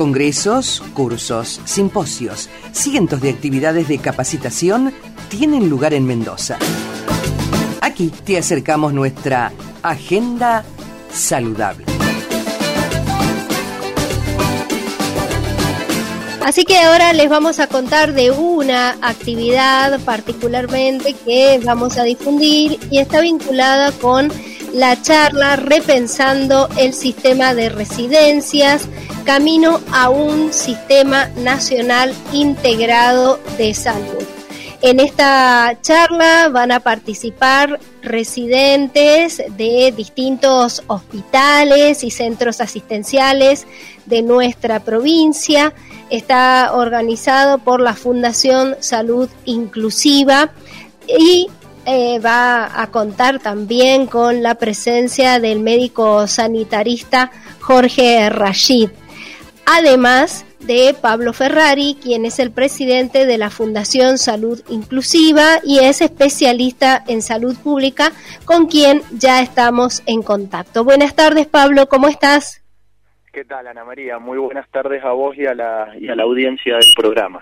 Congresos, cursos, simposios, cientos de actividades de capacitación tienen lugar en Mendoza. Aquí te acercamos nuestra agenda saludable. Así que ahora les vamos a contar de una actividad particularmente que vamos a difundir y está vinculada con la charla Repensando el sistema de residencias, camino a un sistema nacional integrado de salud. En esta charla van a participar residentes de distintos hospitales y centros asistenciales de nuestra provincia. Está organizado por la Fundación Salud Inclusiva y eh, va a contar también con la presencia del médico sanitarista Jorge Rashid. Además, de Pablo Ferrari, quien es el presidente de la Fundación Salud Inclusiva y es especialista en salud pública, con quien ya estamos en contacto. Buenas tardes, Pablo, ¿cómo estás? ¿Qué tal, Ana María? Muy buenas tardes a vos y a la, y a la audiencia del programa.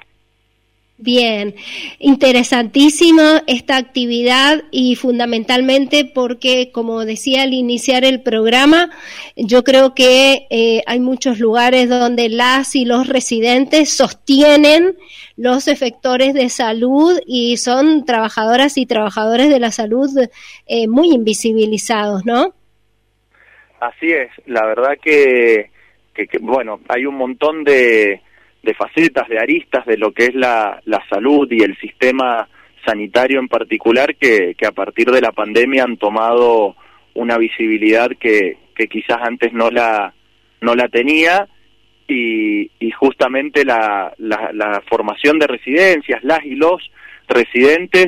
Bien, interesantísima esta actividad y fundamentalmente porque, como decía al iniciar el programa, yo creo que eh, hay muchos lugares donde las y los residentes sostienen los efectores de salud y son trabajadoras y trabajadores de la salud eh, muy invisibilizados, ¿no? Así es, la verdad que, que bueno, hay un montón de de facetas, de aristas de lo que es la, la salud y el sistema sanitario en particular que, que a partir de la pandemia han tomado una visibilidad que, que quizás antes no la, no la tenía y, y justamente la, la, la, formación de residencias, las y los residentes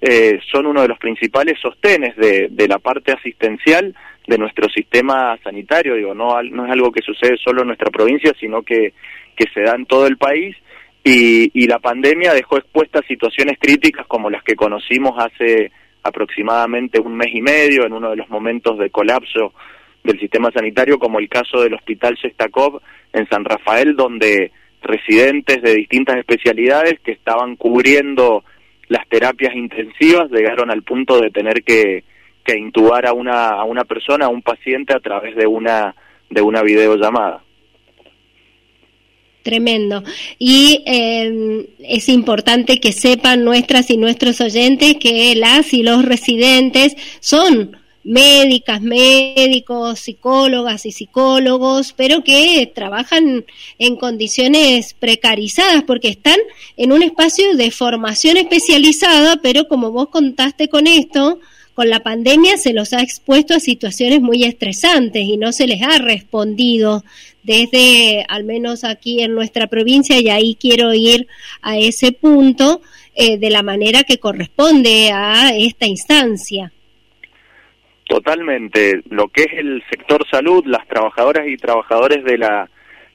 eh, son uno de los principales sostenes de, de la parte asistencial de nuestro sistema sanitario. Digo, no, no es algo que sucede solo en nuestra provincia, sino que que se da en todo el país y, y la pandemia dejó expuestas situaciones críticas como las que conocimos hace aproximadamente un mes y medio en uno de los momentos de colapso del sistema sanitario como el caso del Hospital Sestakov en San Rafael donde residentes de distintas especialidades que estaban cubriendo las terapias intensivas llegaron al punto de tener que, que intubar a una, a una persona, a un paciente a través de una, de una videollamada. Tremendo. Y eh, es importante que sepan nuestras y nuestros oyentes que las y los residentes son médicas, médicos, psicólogas y psicólogos, pero que trabajan en condiciones precarizadas porque están en un espacio de formación especializada, pero como vos contaste con esto, con la pandemia se los ha expuesto a situaciones muy estresantes y no se les ha respondido desde, al menos aquí en nuestra provincia, y ahí quiero ir a ese punto, eh, de la manera que corresponde a esta instancia. Totalmente. Lo que es el sector salud, las trabajadoras y trabajadores de la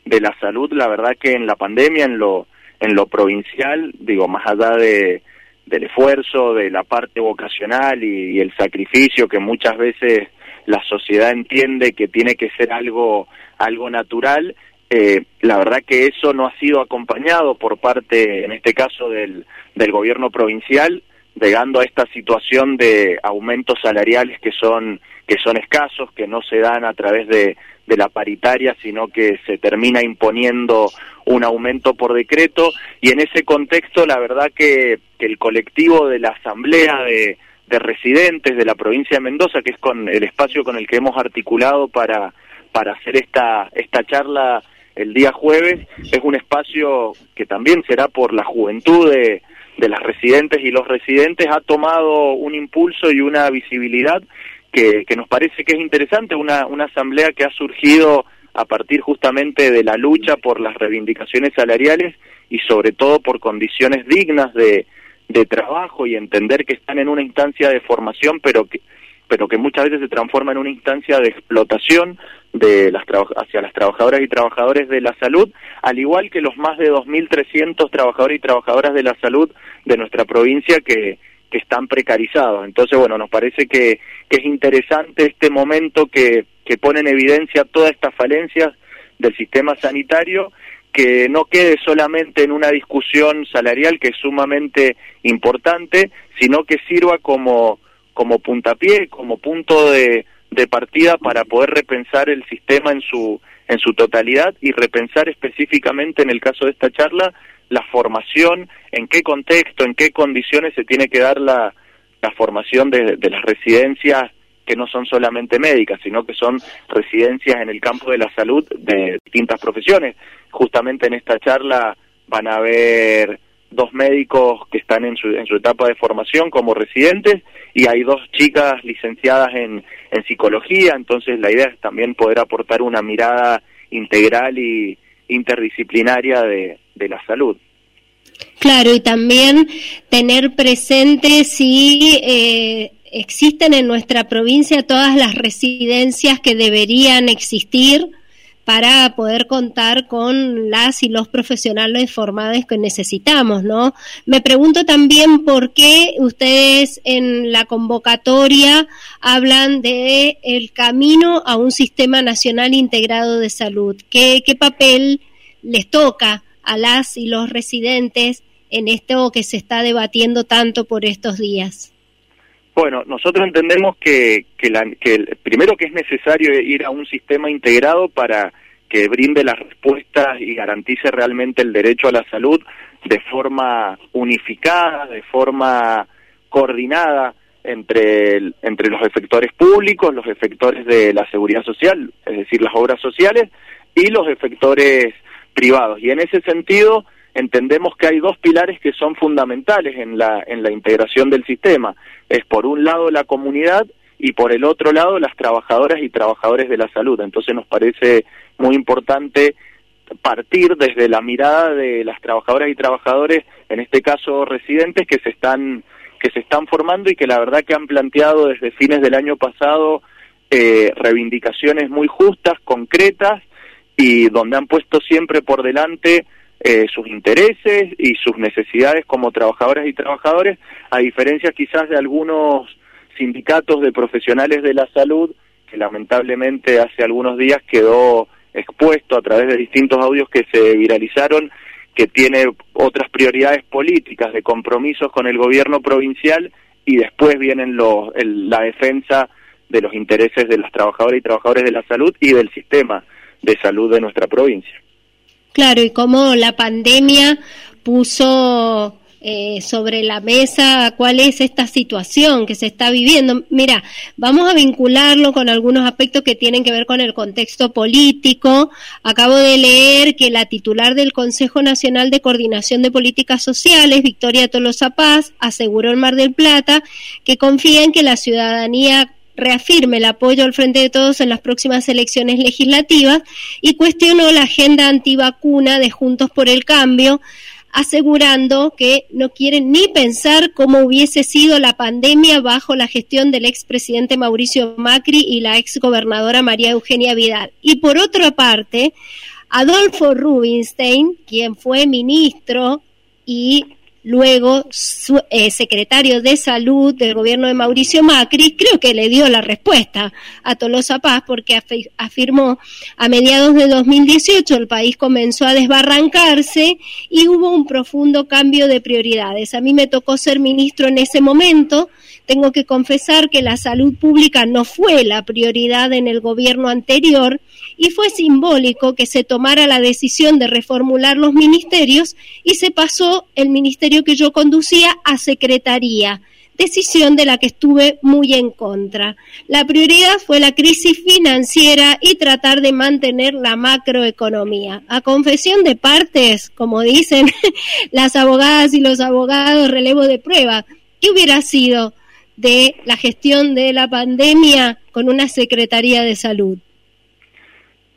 de la salud, la verdad que en la pandemia, en lo en lo provincial, digo, más allá de del esfuerzo, de la parte vocacional y el sacrificio que muchas veces la sociedad entiende que tiene que ser algo algo natural. Eh, la verdad que eso no ha sido acompañado por parte, en este caso, del, del gobierno provincial, llegando a esta situación de aumentos salariales que son, que son escasos, que no se dan a través de, de la paritaria, sino que se termina imponiendo un aumento por decreto. Y en ese contexto, la verdad que, que el colectivo de la Asamblea de, de Residentes de la provincia de Mendoza, que es con el espacio con el que hemos articulado para para hacer esta, esta charla el día jueves. Es un espacio que también será por la juventud de, de las residentes y los residentes, ha tomado un impulso y una visibilidad que, que nos parece que es interesante, una, una asamblea que ha surgido a partir justamente de la lucha por las reivindicaciones salariales y sobre todo por condiciones dignas de, de trabajo y entender que están en una instancia de formación, pero que, pero que muchas veces se transforma en una instancia de explotación de las hacia las trabajadoras y trabajadores de la salud, al igual que los más de 2.300 trabajadores y trabajadoras de la salud de nuestra provincia que, que están precarizados. Entonces, bueno, nos parece que, es interesante este momento que, que pone en evidencia todas estas falencias del sistema sanitario que no quede solamente en una discusión salarial que es sumamente importante, sino que sirva como, como puntapié, como punto de, de partida para poder repensar el sistema en su, en su totalidad y repensar específicamente en el caso de esta charla la formación, en qué contexto, en qué condiciones se tiene que dar la, la formación de, de las residencias que no son solamente médicas, sino que son residencias en el campo de la salud de distintas profesiones. Justamente en esta charla van a haber dos médicos que están en su, en su etapa de formación como residentes y hay dos chicas licenciadas en, en psicología, entonces la idea es también poder aportar una mirada integral y interdisciplinaria de, de la salud. Claro, y también tener presente si eh, existen en nuestra provincia todas las residencias que deberían existir para poder contar con las y los profesionales formados que necesitamos, ¿no? Me pregunto también por qué ustedes en la convocatoria hablan de el camino a un sistema nacional integrado de salud. ¿Qué, qué papel les toca a las y los residentes en esto que se está debatiendo tanto por estos días? Bueno, nosotros entendemos que, que, la, que primero que es necesario ir a un sistema integrado para que brinde las respuestas y garantice realmente el derecho a la salud de forma unificada, de forma coordinada entre, entre los efectores públicos, los efectores de la seguridad social, es decir, las obras sociales, y los efectores privados. Y en ese sentido, entendemos que hay dos pilares que son fundamentales en la, en la integración del sistema. Es por un lado la comunidad y por el otro lado las trabajadoras y trabajadores de la salud. Entonces nos parece muy importante partir desde la mirada de las trabajadoras y trabajadores, en este caso residentes, que se están que se están formando y que la verdad que han planteado desde fines del año pasado eh, reivindicaciones muy justas, concretas y donde han puesto siempre por delante eh, sus intereses y sus necesidades como trabajadoras y trabajadores, a diferencia quizás de algunos sindicatos de profesionales de la salud que lamentablemente hace algunos días quedó expuesto a través de distintos audios que se viralizaron que tiene otras prioridades políticas de compromisos con el gobierno provincial y después vienen los, la defensa de los intereses de los trabajadores y trabajadores de la salud y del sistema de salud de nuestra provincia. Claro, y cómo la pandemia puso eh, sobre la mesa cuál es esta situación que se está viviendo. Mira, vamos a vincularlo con algunos aspectos que tienen que ver con el contexto político. Acabo de leer que la titular del Consejo Nacional de Coordinación de Políticas Sociales, Victoria Tolosa Paz, aseguró en Mar del Plata que confía en que la ciudadanía reafirme el apoyo al Frente de Todos en las próximas elecciones legislativas y cuestionó la agenda antivacuna de Juntos por el Cambio, asegurando que no quieren ni pensar cómo hubiese sido la pandemia bajo la gestión del expresidente Mauricio Macri y la exgobernadora María Eugenia Vidal. Y por otra parte, Adolfo Rubinstein, quien fue ministro y luego su, eh, secretario de salud del gobierno de Mauricio Macri, creo que le dio la respuesta a Tolosa Paz porque afirmó a mediados de 2018 el país comenzó a desbarrancarse y hubo un profundo cambio de prioridades. A mí me tocó ser ministro en ese momento, tengo que confesar que la salud pública no fue la prioridad en el gobierno anterior y fue simbólico que se tomara la decisión de reformular los ministerios y se pasó el ministerio que yo conducía a secretaría, decisión de la que estuve muy en contra. La prioridad fue la crisis financiera y tratar de mantener la macroeconomía. A confesión de partes, como dicen las abogadas y los abogados, relevo de prueba, ¿qué hubiera sido de la gestión de la pandemia con una Secretaría de Salud?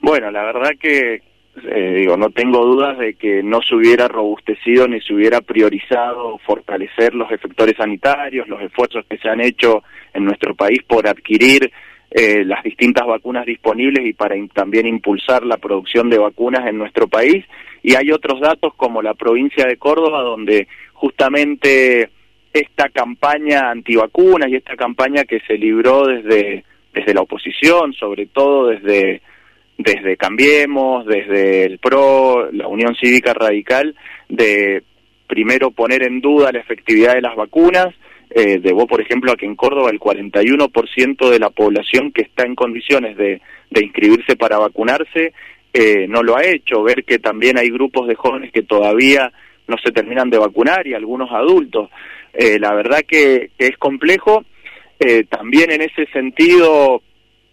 Bueno, la verdad que eh, digo, no tengo dudas de que no se hubiera robustecido ni se hubiera priorizado fortalecer los efectores sanitarios, los esfuerzos que se han hecho en nuestro país por adquirir eh, las distintas vacunas disponibles y para también impulsar la producción de vacunas en nuestro país. Y hay otros datos como la provincia de Córdoba, donde justamente esta campaña antivacunas y esta campaña que se libró desde, desde la oposición, sobre todo desde desde Cambiemos, desde el PRO, la Unión Cívica Radical, de primero poner en duda la efectividad de las vacunas. Eh, debo, por ejemplo, a que en Córdoba el 41% de la población que está en condiciones de, inscribirse para vacunarse eh, no lo ha hecho. Ver que también hay grupos de jóvenes que todavía no se terminan de vacunar y algunos adultos. Eh, la verdad que, es complejo. Eh, también en ese sentido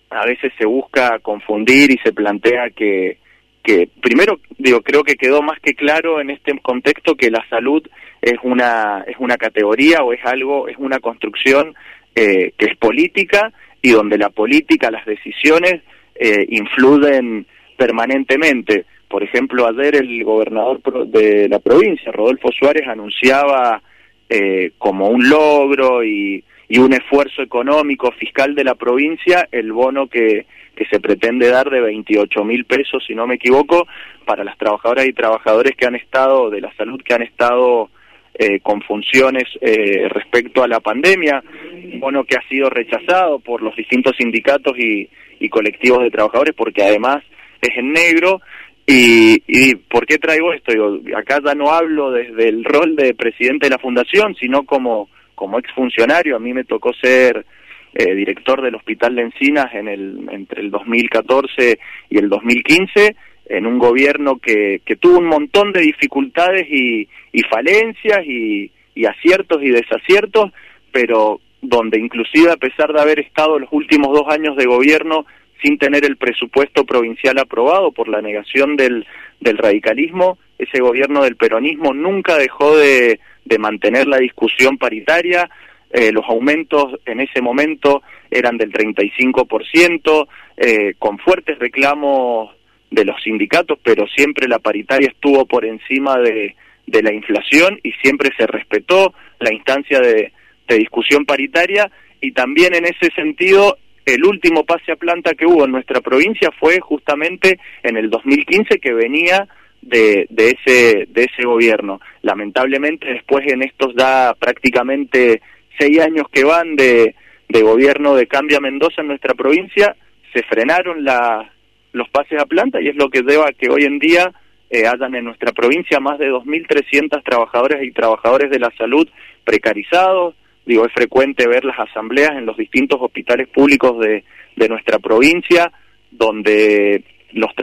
a veces se busca confundir y se plantea que, que primero digo creo que quedó más que claro en este contexto que la salud es una es una categoría o es algo es una construcción eh, que es política y donde la política las decisiones eh, influyen permanentemente. Por ejemplo ayer el gobernador de la provincia Rodolfo Suárez anunciaba eh, como un logro y y un esfuerzo económico fiscal de la provincia el bono que, que se pretende dar de 28 mil pesos, si no me equivoco, para las trabajadoras y trabajadores que han estado, de la salud, que han estado eh, con funciones eh, respecto a la pandemia, un bono que ha sido rechazado por los distintos sindicatos y, y colectivos de trabajadores, porque además es en negro. Y, y ¿por qué traigo esto? Digo, acá ya no hablo desde el rol de presidente de la fundación, sino como como exfuncionario, a mí me tocó ser eh, director del Hospital de Encinas en el, entre el 2014 y el 2015, en un gobierno que, que tuvo un montón de dificultades y, falencias y, y aciertos y desaciertos, pero donde inclusive a pesar de haber estado los últimos dos años de gobierno sin tener el presupuesto provincial aprobado por la negación del, del radicalismo, ese gobierno del peronismo nunca dejó de, de mantener la discusión paritaria. Eh, los aumentos en ese momento eran del 35%, eh, con fuertes reclamos de los sindicatos, pero siempre la paritaria estuvo por encima de, de la inflación y siempre se respetó la instancia de, de discusión paritaria y también en ese sentido el último pase a planta que hubo en nuestra provincia fue justamente en el 2015 que venía de, de, ese, de ese gobierno. Lamentablemente después en estos da prácticamente seis años que van de, de gobierno de Cambia Mendoza en nuestra provincia, se frenaron la, los pases a planta y es lo que lleva a que hoy en día eh, hayan en nuestra provincia más de 2.300 trabajadores y trabajadores de la salud precarizados. Digo, es frecuente ver las asambleas en los distintos hospitales públicos de, de nuestra provincia, donde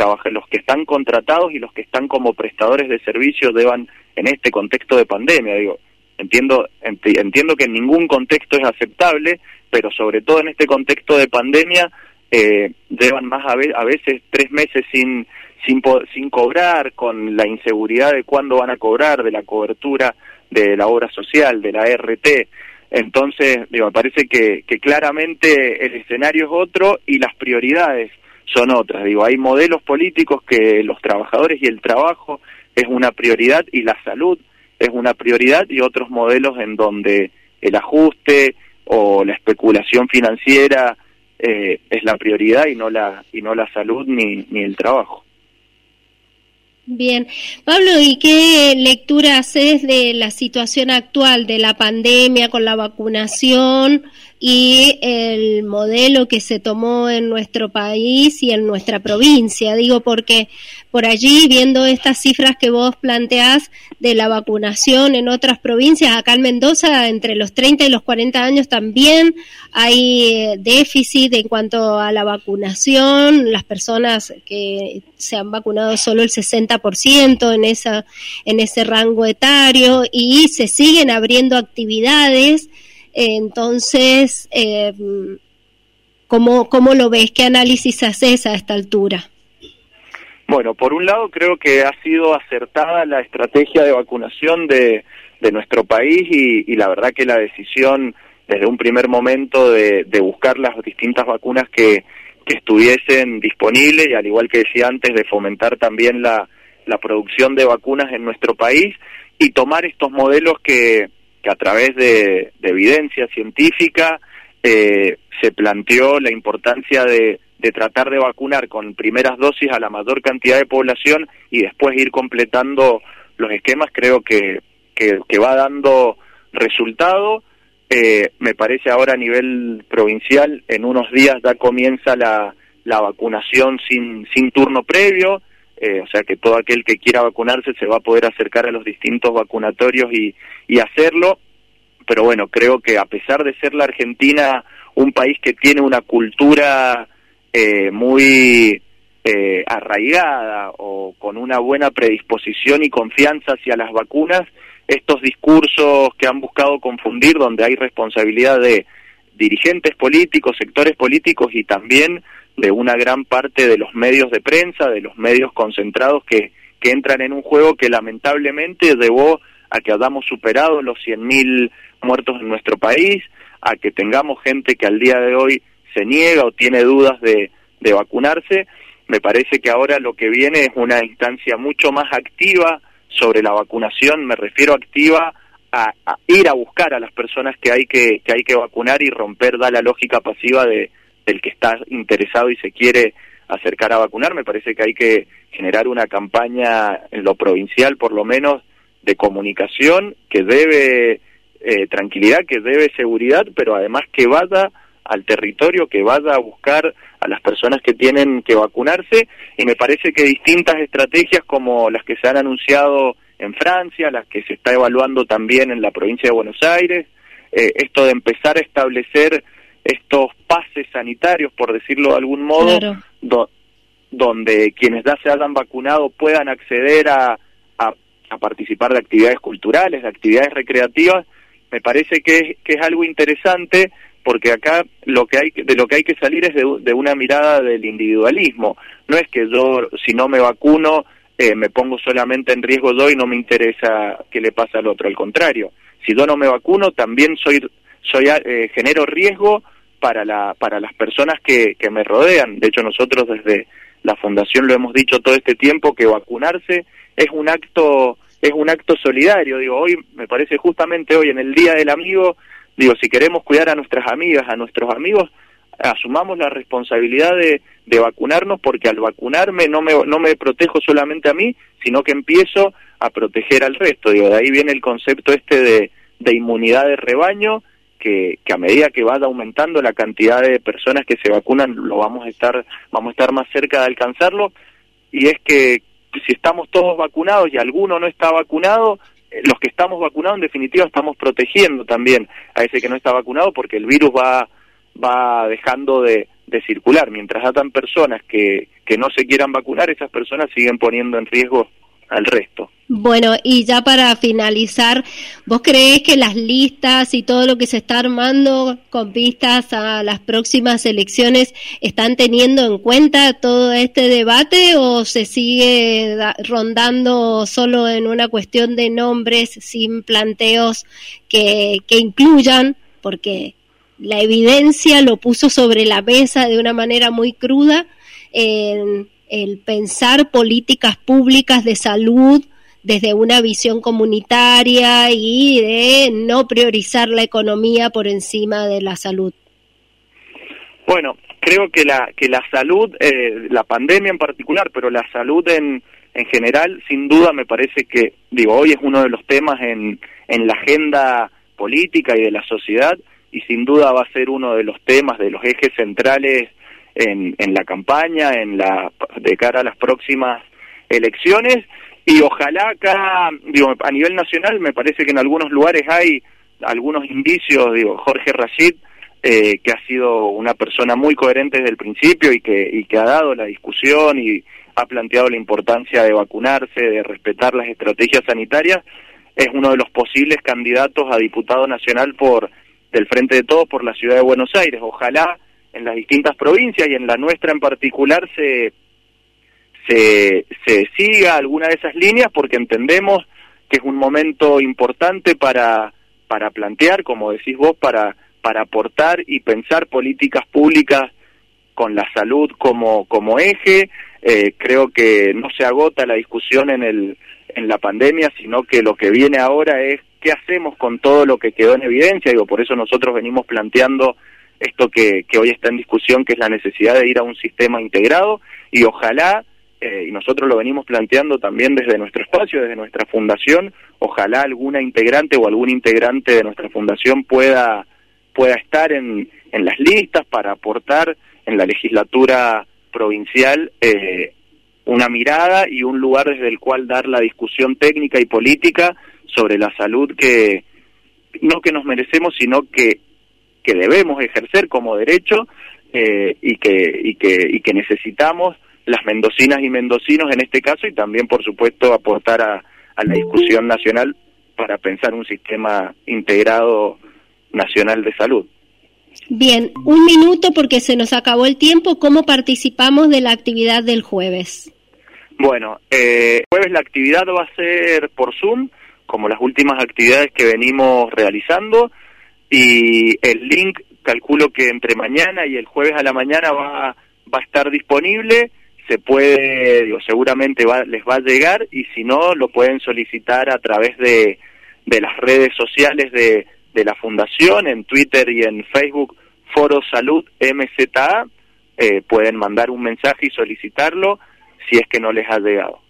los los que están contratados y los que están como prestadores de servicios deban en este contexto de pandemia digo entiendo entiendo que en ningún contexto es aceptable pero sobre todo en este contexto de pandemia eh, llevan más a, a veces tres meses sin sin sin cobrar con la inseguridad de cuándo van a cobrar de la cobertura de la obra social de la RT entonces digo me parece que, que claramente el escenario es otro y las prioridades son otras. Digo, hay modelos políticos que los trabajadores y el trabajo es una prioridad y la salud es una prioridad y otros modelos en donde el ajuste o la especulación financiera eh, es la prioridad y no la y no la salud ni, ni el trabajo. Bien, Pablo, ¿y qué lectura haces de la situación actual de la pandemia con la vacunación? Y el modelo que se tomó en nuestro país y en nuestra provincia. Digo porque por allí, viendo estas cifras que vos planteás de la vacunación en otras provincias, acá en Mendoza, entre los 30 y los 40 años también hay eh, déficit en cuanto a la vacunación. Las personas que se han vacunado solo el 60% en, esa, en ese rango etario y se siguen abriendo actividades entonces, eh, ¿cómo, ¿cómo lo ves? ¿Qué análisis haces a esta altura? Bueno, por un lado creo que ha sido acertada la estrategia de vacunación de, de nuestro país y, y, la verdad que la decisión desde un primer momento de, de buscar las distintas vacunas que, que, estuviesen disponibles y al igual que decía antes de fomentar también la, la producción de vacunas en nuestro país y tomar estos modelos que, que a través de, evidencia científica eh, se planteó la importancia de, tratar de vacunar con primeras dosis a la mayor cantidad de población y después ir completando los esquemas, creo que, que, va dando resultado. Eh, me parece ahora a nivel provincial, en unos días ya comienza la, la vacunación sin, sin turno previo, eh, o sea que todo aquel que quiera vacunarse se va a poder acercar a los distintos vacunatorios y, y hacerlo, pero bueno, creo que a pesar de ser la Argentina un país que tiene una cultura eh, muy eh, arraigada o con una buena predisposición y confianza hacia las vacunas, estos discursos que han buscado confundir, donde hay responsabilidad de dirigentes políticos, sectores políticos y también de una gran parte de los medios de prensa, de los medios concentrados que, que entran en un juego que lamentablemente llevó a que hayamos superado los 100.000 muertos en nuestro país, a que tengamos gente que al día de hoy se niega o tiene dudas de, de vacunarse. Me parece que ahora lo que viene es una instancia mucho más activa sobre la vacunación, me refiero activa a, ir a buscar a las personas que hay que, que hay que vacunar y romper da la lógica pasiva de, del que está interesado y se quiere acercar a vacunar. Me parece que hay que generar una campaña en lo provincial, por lo menos, de comunicación que debe eh, tranquilidad, que debe seguridad, pero además que vaya al territorio, que vaya a buscar a las personas que tienen que vacunarse y me parece que distintas estrategias como las que se han anunciado en Francia, las que se está evaluando también en la provincia de Buenos Aires, eh, esto de empezar a establecer estos pases sanitarios, por decirlo de algún modo, donde quienes ya se hayan vacunado puedan acceder a, a, participar de actividades culturales, de actividades recreativas, me parece que que es algo interesante porque acá lo que hay de lo que hay que salir es de, una mirada del individualismo. No es que yo si no me vacuno eh, me pongo solamente en riesgo yo y no me interesa qué le pasa al otro. Al contrario si yo no me vacuno también soy soy eh, genero riesgo para la para las personas que, que me rodean de hecho nosotros desde la fundación lo hemos dicho todo este tiempo que vacunarse es un acto es un acto solidario digo hoy me parece justamente hoy en el día del amigo Digo, si queremos cuidar a nuestras amigas, a nuestros amigos, asumamos la responsabilidad de, de vacunarnos porque al vacunarme no me, no me protejo solamente a mí, sino que empiezo a proteger al resto. Digo, de ahí viene el concepto este de, de inmunidad de rebaño, que, a medida que vaya aumentando la cantidad de personas que se vacunan, lo vamos a estar, vamos a estar más cerca de alcanzarlo. Y es que si estamos todos vacunados y alguno no está vacunado, los que estamos vacunados en definitiva estamos protegiendo también a ese que no está vacunado porque el virus va va dejando de, de circular mientras hatan personas que, que no se quieran vacunar esas personas siguen poniendo en riesgo al resto. Bueno, y ya para finalizar, ¿vos creés que las listas y todo lo que se está armando con vistas a las próximas elecciones están teniendo en cuenta todo este debate o se sigue rondando solo en una cuestión de nombres sin planteos que, que incluyan? Porque la evidencia lo puso sobre la mesa de una manera muy cruda. En, el pensar políticas públicas de salud desde una visión comunitaria y de no priorizar la economía por encima de la salud. Bueno, creo que la que la salud, eh, la pandemia en particular, pero la salud en en general, sin duda me parece que digo hoy es uno de los temas en en la agenda política y de la sociedad y sin duda va a ser uno de los temas de los ejes centrales en, en la campaña, en la de cara a las próximas elecciones y ojalá acá, digo, a nivel nacional me parece que en algunos lugares hay algunos indicios, digo, Jorge Rashid, eh, que ha sido una persona muy coherente desde el principio y que, y que ha dado la discusión y ha planteado la importancia de vacunarse, de respetar las estrategias sanitarias, es uno de los posibles candidatos a diputado nacional por del Frente de Todos por la ciudad de Buenos Aires. Ojalá en las distintas provincias y en la nuestra en particular se, se, se siga alguna de esas líneas porque entendemos que es un momento importante para, para plantear, como decís vos, para, para aportar y pensar políticas públicas con la salud como, como eje. Eh, creo que no se agota la discusión en, el, en la pandemia, sino que lo que viene ahora es qué hacemos con todo lo que quedó en evidencia. Digo, por eso nosotros venimos planteando esto que, que hoy está en discusión, que es la necesidad de ir a un sistema integrado y ojalá, eh, y nosotros lo venimos planteando también desde nuestro espacio, desde nuestra fundación, ojalá alguna integrante o algún integrante de nuestra fundación pueda, pueda estar en, en las listas para aportar en la legislatura provincial eh, una mirada y un lugar desde el cual dar la discusión técnica y política sobre la salud que no que nos merecemos, sino que, que debemos ejercer como derecho eh, y, que, y, que, y que necesitamos las mendocinas y mendocinos en este caso y también, por supuesto, aportar a, a la discusión nacional para pensar un sistema integrado nacional de salud. Bien, un minuto porque se nos acabó el tiempo. ¿Cómo participamos de la actividad del jueves? Bueno, eh, jueves la actividad va a ser por Zoom, como las últimas actividades que venimos realizando, y el link calculo que entre mañana y el jueves a la mañana va, va a estar disponible, se puede, digo, seguramente va, les va a llegar, y si no, lo pueden solicitar a través de, de las redes sociales de, de la Fundación, en Twitter y en Facebook, Foro Salud MZA, eh, pueden mandar un mensaje y solicitarlo si es que no les ha llegado.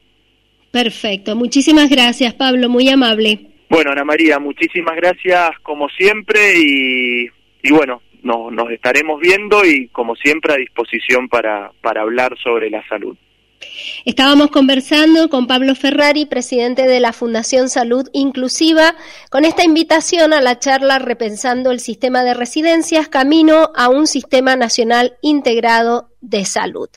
Perfecto, muchísimas gracias Pablo, muy amable. Bueno, Ana María, muchísimas gracias como siempre y, y bueno, nos, estaremos viendo y como siempre a disposición para, para hablar sobre la salud. Estábamos conversando con Pablo Ferrari, presidente de la Fundación Salud Inclusiva, con esta invitación a la charla Repensando el Sistema de Residencias, camino a un sistema nacional integrado de salud.